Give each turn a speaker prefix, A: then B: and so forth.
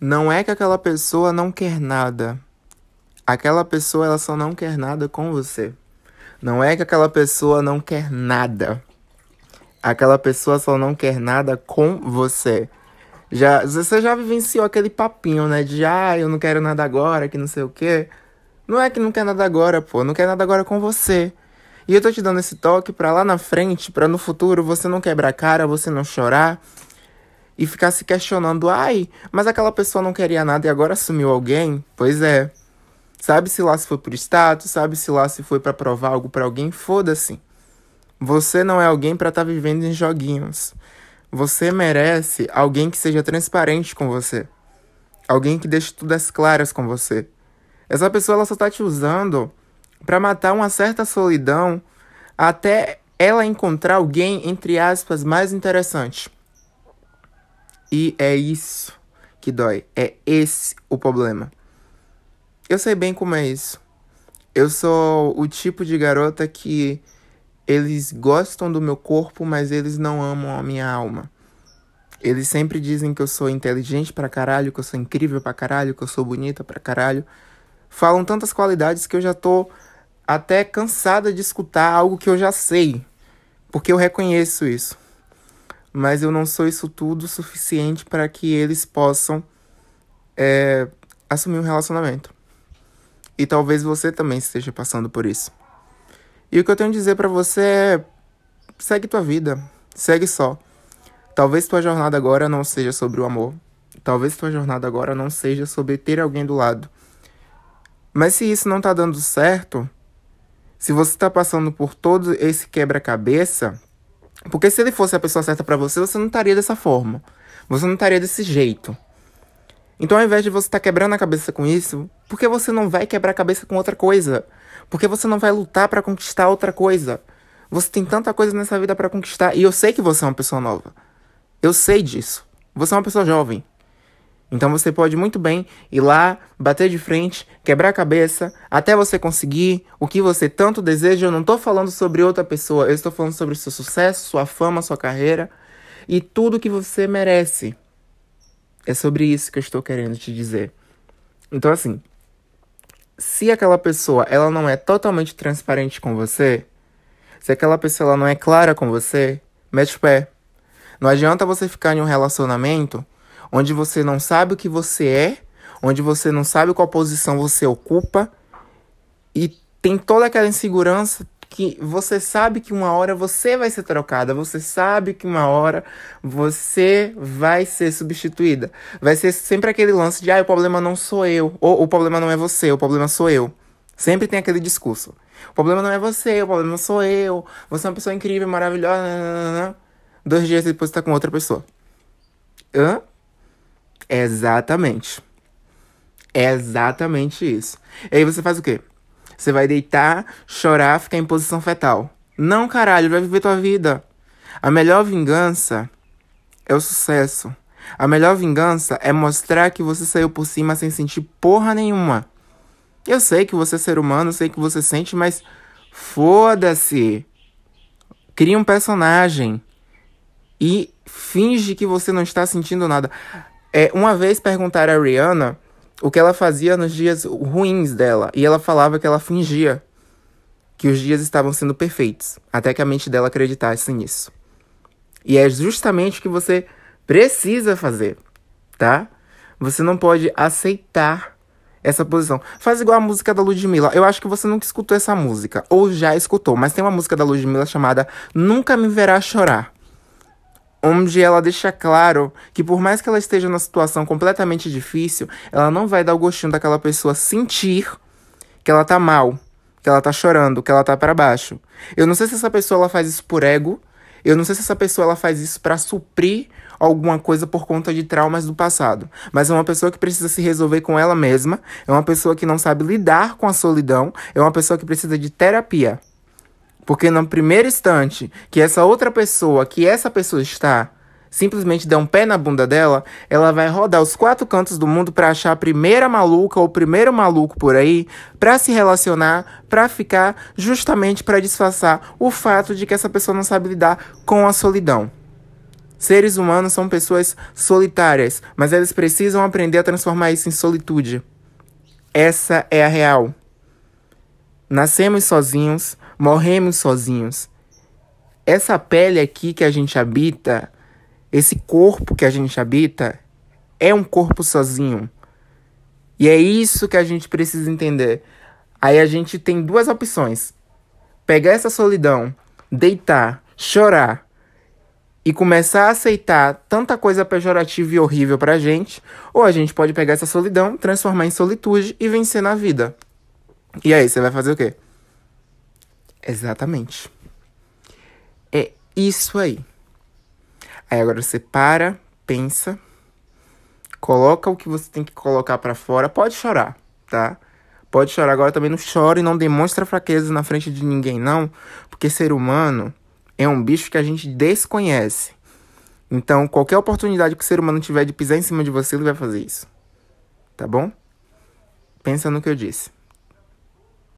A: Não é que aquela pessoa não quer nada. Aquela pessoa ela só não quer nada com você. Não é que aquela pessoa não quer nada. Aquela pessoa só não quer nada com você. Já, você já vivenciou aquele papinho, né? De ah, eu não quero nada agora, que não sei o quê. Não é que não quer nada agora, pô. Não quer nada agora com você. E eu tô te dando esse toque pra lá na frente, pra no futuro você não quebrar a cara, você não chorar e ficar se questionando, ai, mas aquela pessoa não queria nada e agora assumiu alguém? Pois é. Sabe-se lá se foi por status, sabe-se lá se foi para provar algo para alguém, foda-se. Você não é alguém para estar tá vivendo em joguinhos. Você merece alguém que seja transparente com você. Alguém que deixe tudo as claras com você. Essa pessoa ela só tá te usando para matar uma certa solidão até ela encontrar alguém, entre aspas, mais interessante. E é isso que dói. É esse o problema. Eu sei bem como é isso. Eu sou o tipo de garota que eles gostam do meu corpo, mas eles não amam a minha alma. Eles sempre dizem que eu sou inteligente pra caralho, que eu sou incrível pra caralho, que eu sou bonita pra caralho. Falam tantas qualidades que eu já tô até cansada de escutar algo que eu já sei, porque eu reconheço isso mas eu não sou isso tudo suficiente para que eles possam é, assumir um relacionamento. E talvez você também esteja passando por isso. E o que eu tenho a dizer para você é: segue tua vida, segue só. Talvez tua jornada agora não seja sobre o amor. Talvez tua jornada agora não seja sobre ter alguém do lado. Mas se isso não tá dando certo, se você tá passando por todo esse quebra-cabeça, porque se ele fosse a pessoa certa para você, você não estaria dessa forma. Você não estaria desse jeito. Então, ao invés de você estar tá quebrando a cabeça com isso, por que você não vai quebrar a cabeça com outra coisa? Por que você não vai lutar para conquistar outra coisa? Você tem tanta coisa nessa vida para conquistar. E eu sei que você é uma pessoa nova. Eu sei disso. Você é uma pessoa jovem. Então você pode muito bem ir lá, bater de frente, quebrar a cabeça, até você conseguir o que você tanto deseja. Eu não estou falando sobre outra pessoa, eu estou falando sobre seu sucesso, sua fama, sua carreira e tudo que você merece. É sobre isso que eu estou querendo te dizer. Então assim, se aquela pessoa ela não é totalmente transparente com você, se aquela pessoa ela não é clara com você, mete o pé. Não adianta você ficar em um relacionamento onde você não sabe o que você é, onde você não sabe qual posição você ocupa e tem toda aquela insegurança que você sabe que uma hora você vai ser trocada, você sabe que uma hora você vai ser substituída. Vai ser sempre aquele lance de, ah, o problema não sou eu, ou o problema não é você, o problema sou eu. Sempre tem aquele discurso. O problema não é você, o problema sou eu. Você é uma pessoa incrível, maravilhosa. Dois dias depois você tá com outra pessoa. Hã? Exatamente. É exatamente isso. E aí você faz o quê? Você vai deitar, chorar, ficar em posição fetal. Não, caralho, vai viver tua vida. A melhor vingança é o sucesso. A melhor vingança é mostrar que você saiu por cima sem sentir porra nenhuma. Eu sei que você é ser humano, sei que você sente, mas foda-se. Cria um personagem e finge que você não está sentindo nada. É, uma vez perguntaram a Rihanna o que ela fazia nos dias ruins dela. E ela falava que ela fingia que os dias estavam sendo perfeitos. Até que a mente dela acreditasse nisso. E é justamente o que você precisa fazer, tá? Você não pode aceitar essa posição. Faz igual a música da Ludmilla. Eu acho que você nunca escutou essa música, ou já escutou, mas tem uma música da Ludmilla chamada Nunca Me Verá Chorar onde ela deixa claro que por mais que ela esteja numa situação completamente difícil, ela não vai dar o gostinho daquela pessoa sentir que ela tá mal, que ela tá chorando, que ela tá para baixo. Eu não sei se essa pessoa ela faz isso por ego, eu não sei se essa pessoa ela faz isso para suprir alguma coisa por conta de traumas do passado, mas é uma pessoa que precisa se resolver com ela mesma, é uma pessoa que não sabe lidar com a solidão, é uma pessoa que precisa de terapia. Porque no primeiro instante que essa outra pessoa, que essa pessoa está, simplesmente der um pé na bunda dela, ela vai rodar os quatro cantos do mundo para achar a primeira maluca ou o primeiro maluco por aí, para se relacionar, para ficar, justamente para disfarçar o fato de que essa pessoa não sabe lidar com a solidão. Seres humanos são pessoas solitárias, mas eles precisam aprender a transformar isso em solitude. Essa é a real. Nascemos sozinhos, morremos sozinhos. Essa pele aqui que a gente habita, esse corpo que a gente habita, é um corpo sozinho. E é isso que a gente precisa entender. Aí a gente tem duas opções: pegar essa solidão, deitar, chorar e começar a aceitar tanta coisa pejorativa e horrível pra gente, ou a gente pode pegar essa solidão, transformar em solitude e vencer na vida. E aí, você vai fazer o quê? Exatamente. É isso aí. Aí agora você para, pensa, coloca o que você tem que colocar para fora. Pode chorar, tá? Pode chorar agora também não chore e não demonstra fraqueza na frente de ninguém não, porque ser humano é um bicho que a gente desconhece. Então, qualquer oportunidade que o ser humano tiver de pisar em cima de você, ele vai fazer isso. Tá bom? Pensa no que eu disse.